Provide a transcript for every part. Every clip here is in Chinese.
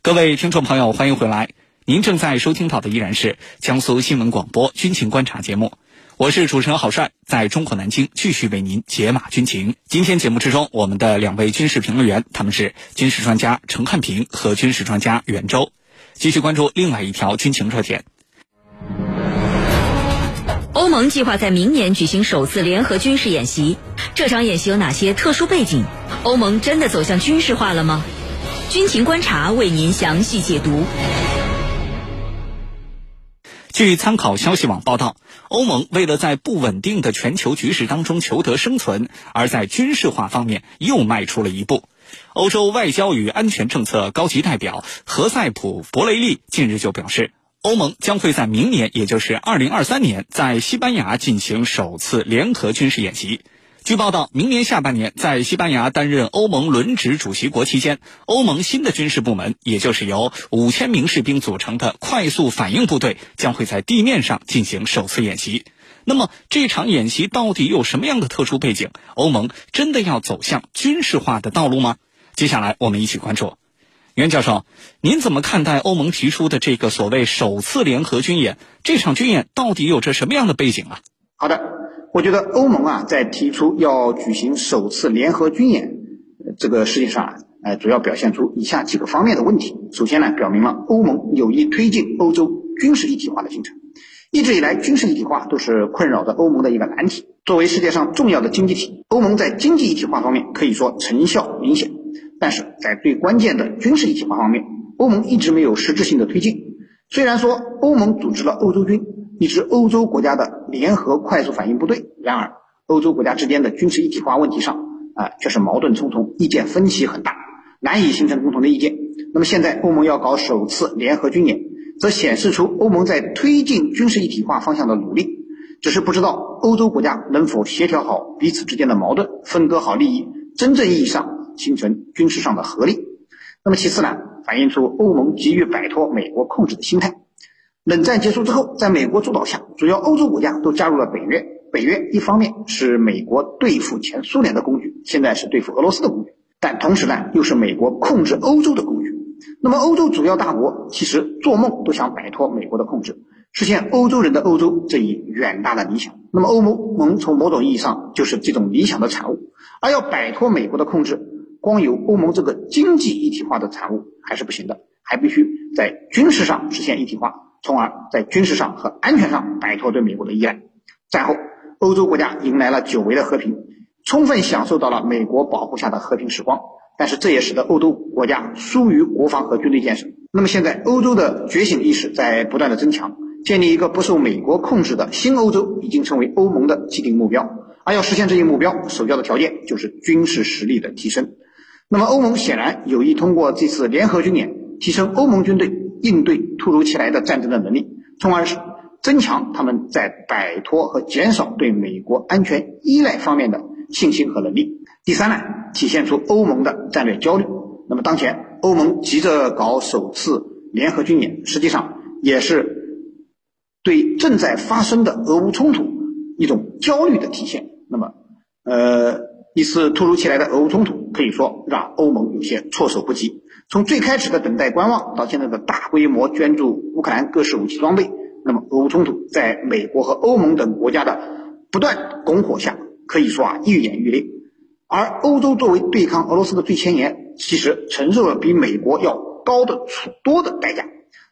各位听众朋友，欢迎回来。您正在收听到的依然是江苏新闻广播军情观察节目，我是主持人郝帅，在中国南京继续为您解码军情。今天节目之中，我们的两位军事评论员，他们是军事专家陈汉平和军事专家袁周，继续关注另外一条军情热点。欧盟计划在明年举行首次联合军事演习，这场演习有哪些特殊背景？欧盟真的走向军事化了吗？军情观察为您详细解读。据参考消息网报道，欧盟为了在不稳定的全球局势当中求得生存，而在军事化方面又迈出了一步。欧洲外交与安全政策高级代表何塞普·博雷利近日就表示，欧盟将会在明年，也就是二零二三年，在西班牙进行首次联合军事演习。据报道，明年下半年在西班牙担任欧盟轮值主席国期间，欧盟新的军事部门，也就是由五千名士兵组成的快速反应部队，将会在地面上进行首次演习。那么，这场演习到底有什么样的特殊背景？欧盟真的要走向军事化的道路吗？接下来我们一起关注。袁教授，您怎么看待欧盟提出的这个所谓首次联合军演？这场军演到底有着什么样的背景啊？好的。我觉得欧盟啊，在提出要举行首次联合军演这个事情上，呃，主要表现出以下几个方面的问题。首先呢，表明了欧盟有意推进欧洲军事一体化的进程。一直以来，军事一体化都是困扰着欧盟的一个难题。作为世界上重要的经济体，欧盟在经济一体化方面可以说成效明显，但是在最关键的军事一体化方面，欧盟一直没有实质性的推进。虽然说欧盟组织了欧洲军。一支欧洲国家的联合快速反应部队。然而，欧洲国家之间的军事一体化问题上，啊，却是矛盾重重，意见分歧很大，难以形成共同的意见。那么，现在欧盟要搞首次联合军演，则显示出欧盟在推进军事一体化方向的努力。只是不知道欧洲国家能否协调好彼此之间的矛盾，分割好利益，真正意义上形成军事上的合力。那么，其次呢，反映出欧盟急于摆脱美国控制的心态。冷战结束之后，在美国主导下，主要欧洲国家都加入了北约。北约一方面是美国对付前苏联的工具，现在是对付俄罗斯的工具，但同时呢，又是美国控制欧洲的工具。那么，欧洲主要大国其实做梦都想摆脱美国的控制，实现欧洲人的欧洲这一远大的理想。那么，欧盟从某种意义上就是这种理想的产物。而要摆脱美国的控制，光有欧盟这个经济一体化的产物还是不行的，还必须在军事上实现一体化。从而在军事上和安全上摆脱对美国的依赖。战后，欧洲国家迎来了久违的和平，充分享受到了美国保护下的和平时光。但是，这也使得欧洲国家疏于国防和军队建设。那么，现在欧洲的觉醒意识在不断的增强，建立一个不受美国控制的新欧洲已经成为欧盟的既定目标。而要实现这一目标，首要的条件就是军事实力的提升。那么，欧盟显然有意通过这次联合军演，提升欧盟军队。应对突如其来的战争的能力，从而是增强他们在摆脱和减少对美国安全依赖方面的信心和能力。第三呢，体现出欧盟的战略焦虑。那么当前欧盟急着搞首次联合军演，实际上也是对正在发生的俄乌冲突一种焦虑的体现。那么，呃，一次突如其来的俄乌冲突，可以说让欧盟有些措手不及。从最开始的等待观望，到现在的大规模捐助乌克兰各式武器装备，那么俄乌冲突在美国和欧盟等国家的不断拱火下，可以说啊愈演愈烈。而欧洲作为对抗俄罗斯的最前沿，其实承受了比美国要高的多的代价。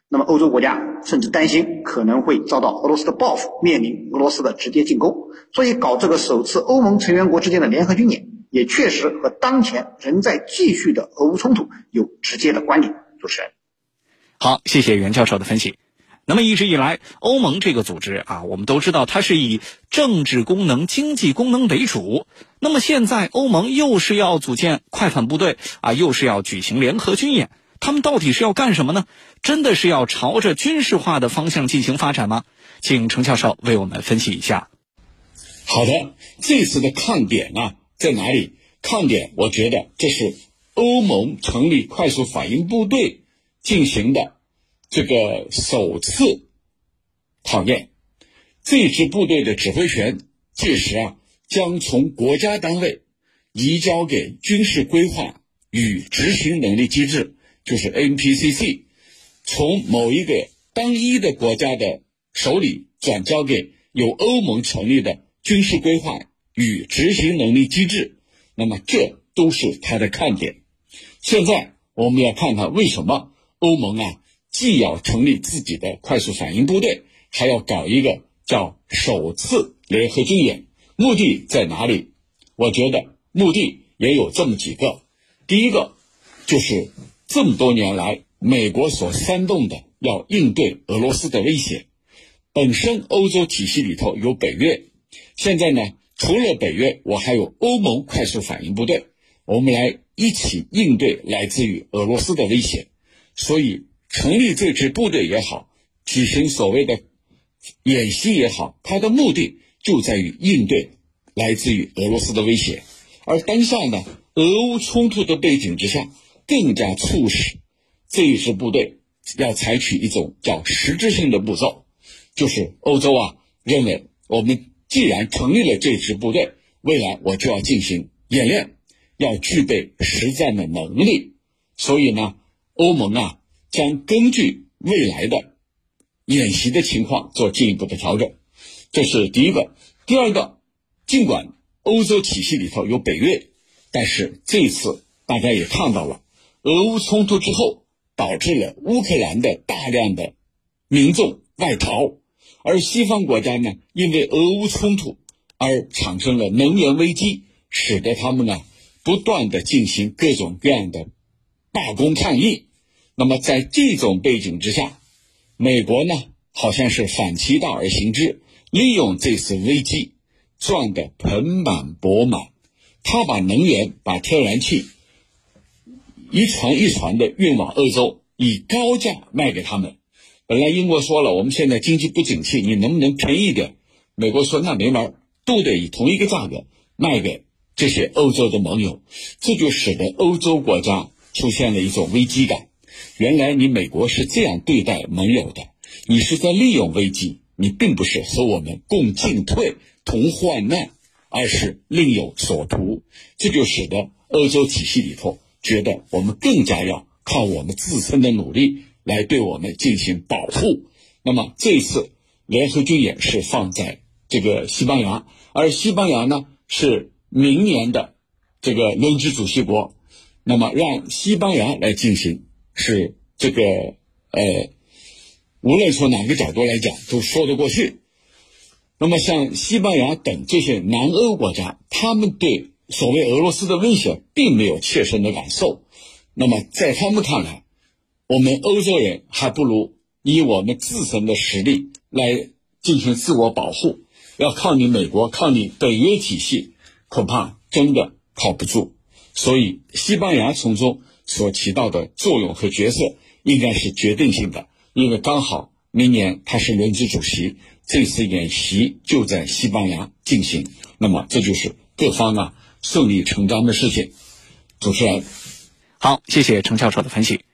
那么欧洲国家甚至担心可能会遭到俄罗斯的报复，面临俄罗斯的直接进攻。所以搞这个首次欧盟成员国之间的联合军演。也确实和当前仍在继续的俄乌冲突有直接的关联。主持人，好，谢谢袁教授的分析。那么一直以来，欧盟这个组织啊，我们都知道它是以政治功能、经济功能为主。那么现在欧盟又是要组建快反部队啊，又是要举行联合军演，他们到底是要干什么呢？真的是要朝着军事化的方向进行发展吗？请程教授为我们分析一下。好的，这次的看点啊。在哪里？看点，我觉得这是欧盟成立快速反应部队进行的这个首次考验。这支部队的指挥权届时啊，将从国家单位移交给军事规划与执行能力机制就是 NPCC，从某一个单一的国家的手里转交给由欧盟成立的军事规划与执行能力机制，那么这都是它的看点。现在我们要看看为什么欧盟啊，既要成立自己的快速反应部队，还要搞一个叫首次联合军演，目的在哪里？我觉得目的也有这么几个。第一个就是这么多年来美国所煽动的要应对俄罗斯的威胁。本身欧洲体系里头有北约，现在呢，除了北约，我还有欧盟快速反应部队，我们来。一起应对来自于俄罗斯的威胁，所以成立这支部队也好，举行所谓的演习也好，它的目的就在于应对来自于俄罗斯的威胁。而当下呢，俄乌冲突的背景之下，更加促使这一支部队要采取一种叫实质性的步骤，就是欧洲啊认为，我们既然成立了这支部队，未来我就要进行演练。要具备实战的能力，所以呢，欧盟啊将根据未来的演习的情况做进一步的调整。这是第一个。第二个，尽管欧洲体系里头有北约，但是这次大家也看到了，俄乌冲突之后导致了乌克兰的大量的民众外逃，而西方国家呢，因为俄乌冲突而产生了能源危机，使得他们呢。不断的进行各种各样的罢工抗议，那么在这种背景之下，美国呢好像是反其道而行之，利用这次危机赚得盆满钵满。他把能源、把天然气一船一船的运往欧洲，以高价卖给他们。本来英国说了，我们现在经济不景气，你能不能便宜点？美国说那没门，都得以同一个价格卖给。这些欧洲的盟友，这就使得欧洲国家出现了一种危机感。原来你美国是这样对待盟友的，你是在利用危机，你并不是和我们共进退、同患难，而是另有所图。这就使得欧洲体系里头觉得我们更加要靠我们自身的努力来对我们进行保护。那么这次联合军演是放在这个西班牙，而西班牙呢是。明年的这个轮值主席国，那么让西班牙来进行是这个呃，无论从哪个角度来讲都说得过去。那么像西班牙等这些南欧国家，他们对所谓俄罗斯的威胁并没有切身的感受。那么在他们看来，我们欧洲人还不如以我们自身的实力来进行自我保护，要靠你美国，靠你北约体系。恐怕真的靠不住，所以西班牙从中所起到的作用和角色应该是决定性的，因为刚好明年他是轮值主席，这次演习就在西班牙进行，那么这就是各方啊顺理成章的事情。主持人，好，谢谢程教授的分析。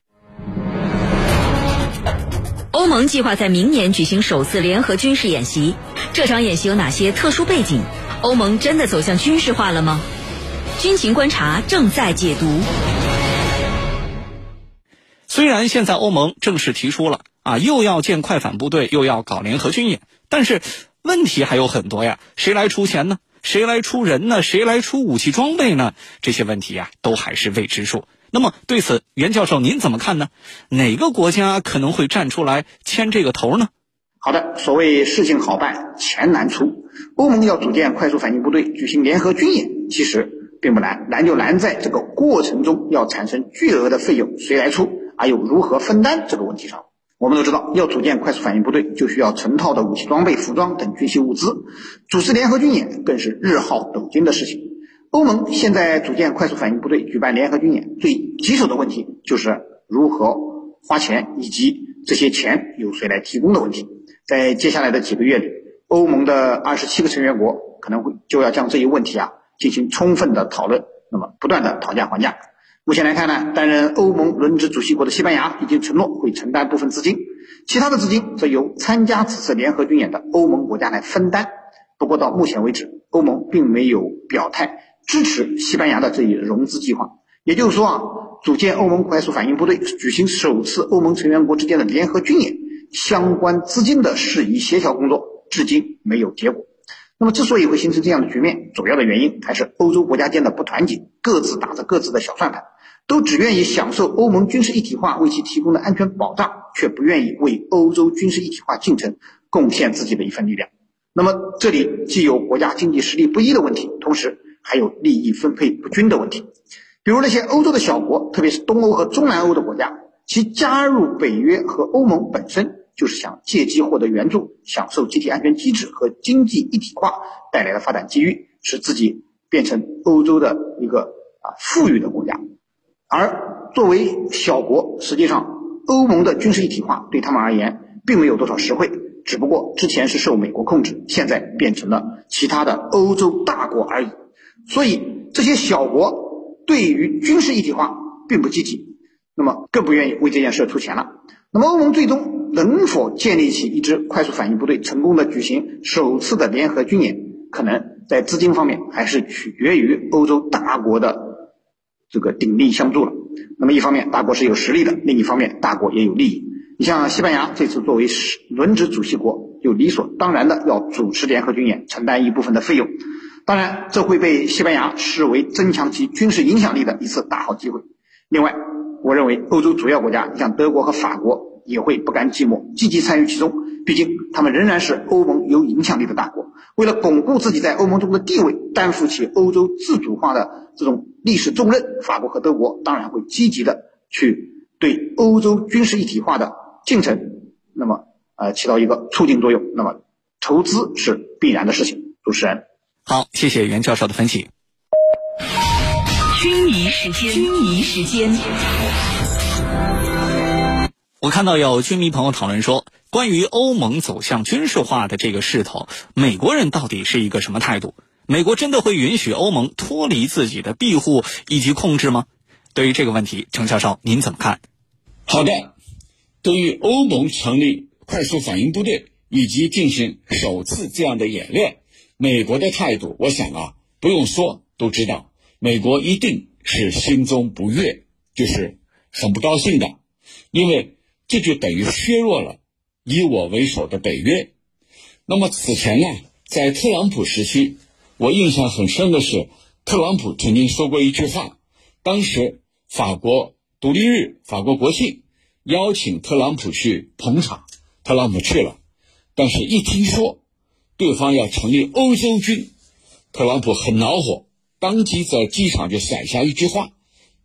欧盟计划在明年举行首次联合军事演习，这场演习有哪些特殊背景？欧盟真的走向军事化了吗？军情观察正在解读。虽然现在欧盟正式提出了啊，又要建快反部队，又要搞联合军演，但是问题还有很多呀。谁来出钱呢？谁来出人呢？谁来出武器装备呢？这些问题呀，都还是未知数。那么对此，袁教授您怎么看呢？哪个国家可能会站出来牵这个头呢？好的，所谓事情好办，钱难出。欧盟要组建快速反应部队，举行联合军演，其实并不难，难就难在这个过程中要产生巨额的费用，谁来出，还有如何分担这个问题上。我们都知道，要组建快速反应部队，就需要成套的武器装备、服装等军需物资，组织联合军演更是日耗斗金的事情。欧盟现在组建快速反应部队，举办联合军演，最棘手的问题就是如何花钱，以及这些钱由谁来提供的问题。在接下来的几个月里，欧盟的二十七个成员国可能会就要将这一问题啊进行充分的讨论，那么不断的讨价还价。目前来看呢，担任欧盟轮值主席国的西班牙已经承诺会承担部分资金，其他的资金则由参加此次联合军演的欧盟国家来分担。不过到目前为止，欧盟并没有表态支持西班牙的这一融资计划。也就是说啊，组建欧盟快速反应部队，举行首次欧盟成员国之间的联合军演，相关资金的事宜协调工作至今没有结果。那么，之所以会形成这样的局面，主要的原因还是欧洲国家间的不团结，各自打着各自的小算盘，都只愿意享受欧盟军事一体化为其提供的安全保障，却不愿意为欧洲军事一体化进程贡献自己的一份力量。那么，这里既有国家经济实力不一的问题，同时还有利益分配不均的问题。比如那些欧洲的小国，特别是东欧和中南欧的国家，其加入北约和欧盟本身。就是想借机获得援助，享受集体安全机制和经济一体化带来的发展机遇，使自己变成欧洲的一个啊富裕的国家。而作为小国，实际上欧盟的军事一体化对他们而言并没有多少实惠，只不过之前是受美国控制，现在变成了其他的欧洲大国而已。所以这些小国对于军事一体化并不积极，那么更不愿意为这件事出钱了。那么欧盟最终。能否建立起一支快速反应部队，成功的举行首次的联合军演，可能在资金方面还是取决于欧洲大国的这个鼎力相助了。那么一方面大国是有实力的，另一方面大国也有利益。你像西班牙这次作为轮值主席国，就理所当然的要主持联合军演，承担一部分的费用。当然，这会被西班牙视为增强其军事影响力的一次大好机会。另外，我认为欧洲主要国家，像德国和法国。也会不甘寂寞，积极参与其中。毕竟，他们仍然是欧盟有影响力的大国。为了巩固自己在欧盟中的地位，担负起欧洲自主化的这种历史重任，法国和德国当然会积极的去对欧洲军事一体化的进程，那么呃起到一个促进作用。那么，投资是必然的事情。主持人，好，谢谢袁教授的分析。军迷时间，军迷时间。我看到有军迷朋友讨论说，关于欧盟走向军事化的这个势头，美国人到底是一个什么态度？美国真的会允许欧盟脱离自己的庇护以及控制吗？对于这个问题，程教授您怎么看？好的，对于欧盟成立快速反应部队以及进行首次这样的演练，美国的态度，我想啊，不用说都知道，美国一定是心中不悦，就是很不高兴的，因为。这就等于削弱了以我为首的北约。那么此前呢，在特朗普时期，我印象很深的是，特朗普曾经说过一句话。当时法国独立日、法国国庆，邀请特朗普去捧场，特朗普去了。但是，一听说对方要成立欧洲军，特朗普很恼火，当即在机场就甩下一句话：“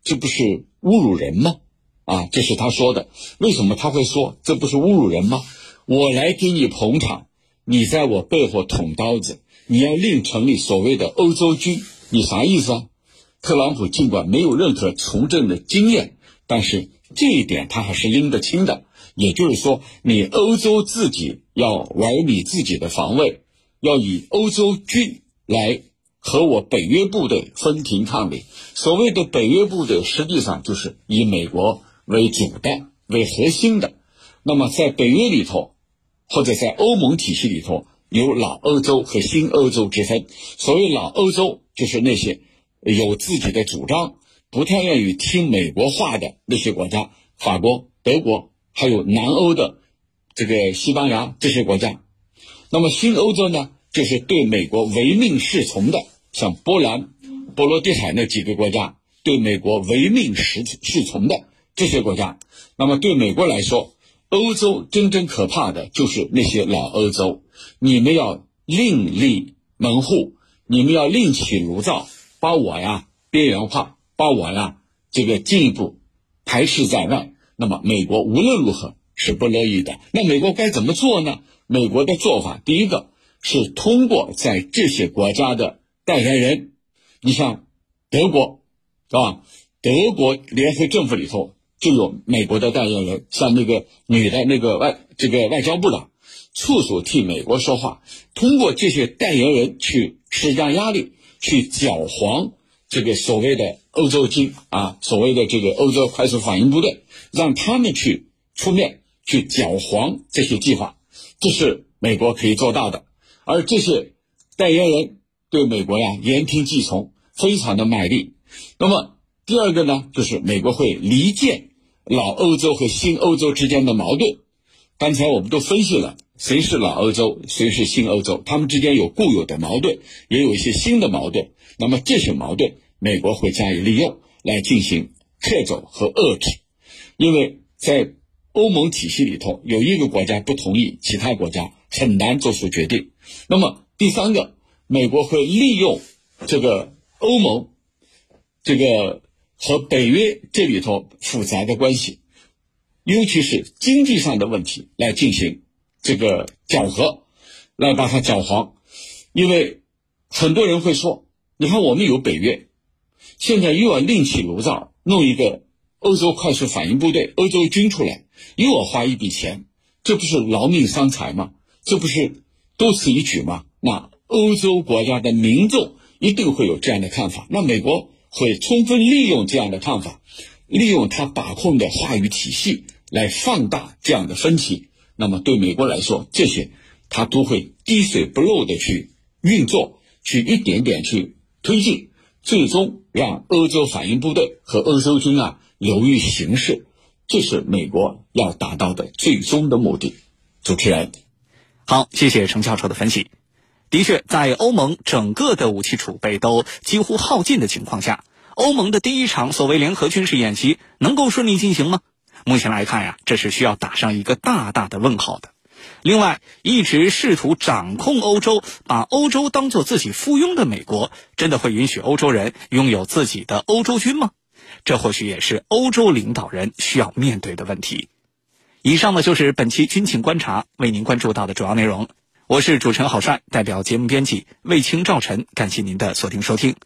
这不是侮辱人吗？”啊，这是他说的。为什么他会说这不是侮辱人吗？我来给你捧场，你在我背后捅刀子，你要另成立所谓的欧洲军，你啥意思啊？特朗普尽管没有任何从政的经验，但是这一点他还是拎得清的。也就是说，你欧洲自己要玩你自己的防卫，要以欧洲军来。和我北约部队分庭抗礼。所谓的北约部队，实际上就是以美国。为主的、为核心的，那么在北约里头，或者在欧盟体系里头，有老欧洲和新欧洲之分。所谓老欧洲，就是那些有自己的主张、不太愿意听美国话的那些国家，法国、德国，还有南欧的这个西班牙这些国家。那么新欧洲呢，就是对美国唯命是从的，像波兰、波罗的海那几个国家，对美国唯命是是从的。这些国家，那么对美国来说，欧洲真正可怕的就是那些老欧洲。你们要另立门户，你们要另起炉灶，把我呀边缘化，把我呀这个进一步排斥在外。那么美国无论如何是不乐意的。那美国该怎么做呢？美国的做法，第一个是通过在这些国家的代言人，你像德国，是吧？德国联合政府里头。就有美国的代言人，像那个女的那个外这个外交部的，处处替美国说话，通过这些代言人去施加压力，去搅黄这个所谓的欧洲军啊，所谓的这个欧洲快速反应部队，让他们去出面去搅黄这些计划，这是美国可以做到的。而这些代言人对美国呀言听计从，非常的卖力。那么。第二个呢，就是美国会离间老欧洲和新欧洲之间的矛盾。刚才我们都分析了，谁是老欧洲，谁是新欧洲，他们之间有固有的矛盾，也有一些新的矛盾。那么这些矛盾，美国会加以利用来进行克走和遏制，因为在欧盟体系里头，有一个国家不同意，其他国家很难做出决定。那么第三个，美国会利用这个欧盟这个和北约这里头复杂的关系。尤其是经济上的问题来进行这个搅和，来把它搅黄，因为很多人会说，你看我们有北约，现在又要另起炉灶弄一个欧洲快速反应部队、欧洲军出来，又要花一笔钱，这不是劳命伤财吗？这不是多此一举吗？那欧洲国家的民众一定会有这样的看法，那美国会充分利用这样的看法，利用他把控的话语体系。来放大这样的分歧，那么对美国来说，这些它都会滴水不漏的去运作，去一点点去推进，最终让欧洲反应部队和欧洲军啊流于形式，这是美国要达到的最终的目的。主持人，好，谢谢程教授的分析。的确，在欧盟整个的武器储备都几乎耗尽的情况下，欧盟的第一场所谓联合军事演习能够顺利进行吗？目前来看呀，这是需要打上一个大大的问号的。另外，一直试图掌控欧洲、把欧洲当做自己附庸的美国，真的会允许欧洲人拥有自己的欧洲军吗？这或许也是欧洲领导人需要面对的问题。以上呢，就是本期军情观察为您关注到的主要内容。我是主持人郝帅，代表节目编辑卫青、赵晨，感谢您的锁定收听。